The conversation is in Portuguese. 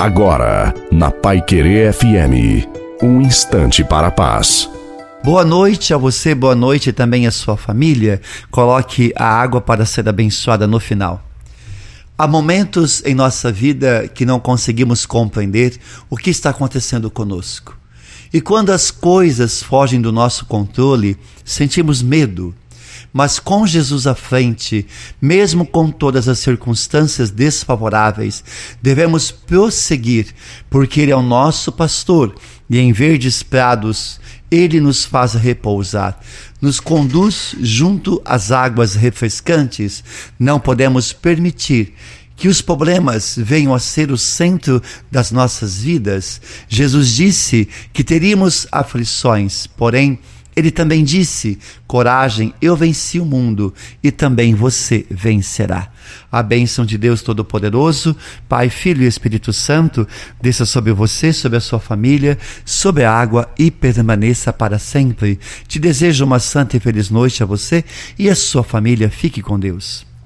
Agora, na Pai Querer FM, um instante para a paz. Boa noite a você, boa noite também à sua família. Coloque a água para ser abençoada no final. Há momentos em nossa vida que não conseguimos compreender o que está acontecendo conosco. E quando as coisas fogem do nosso controle, sentimos medo, mas com Jesus à frente, mesmo com todas as circunstâncias desfavoráveis, devemos prosseguir, porque Ele é o nosso pastor e em verdes prados Ele nos faz repousar, nos conduz junto às águas refrescantes. Não podemos permitir que os problemas venham a ser o centro das nossas vidas. Jesus disse que teríamos aflições, porém, ele também disse: Coragem, eu venci o mundo e também você vencerá. A bênção de Deus Todo-Poderoso, Pai, Filho e Espírito Santo, desça sobre você, sobre a sua família, sobre a água e permaneça para sempre. Te desejo uma santa e feliz noite a você e a sua família. Fique com Deus.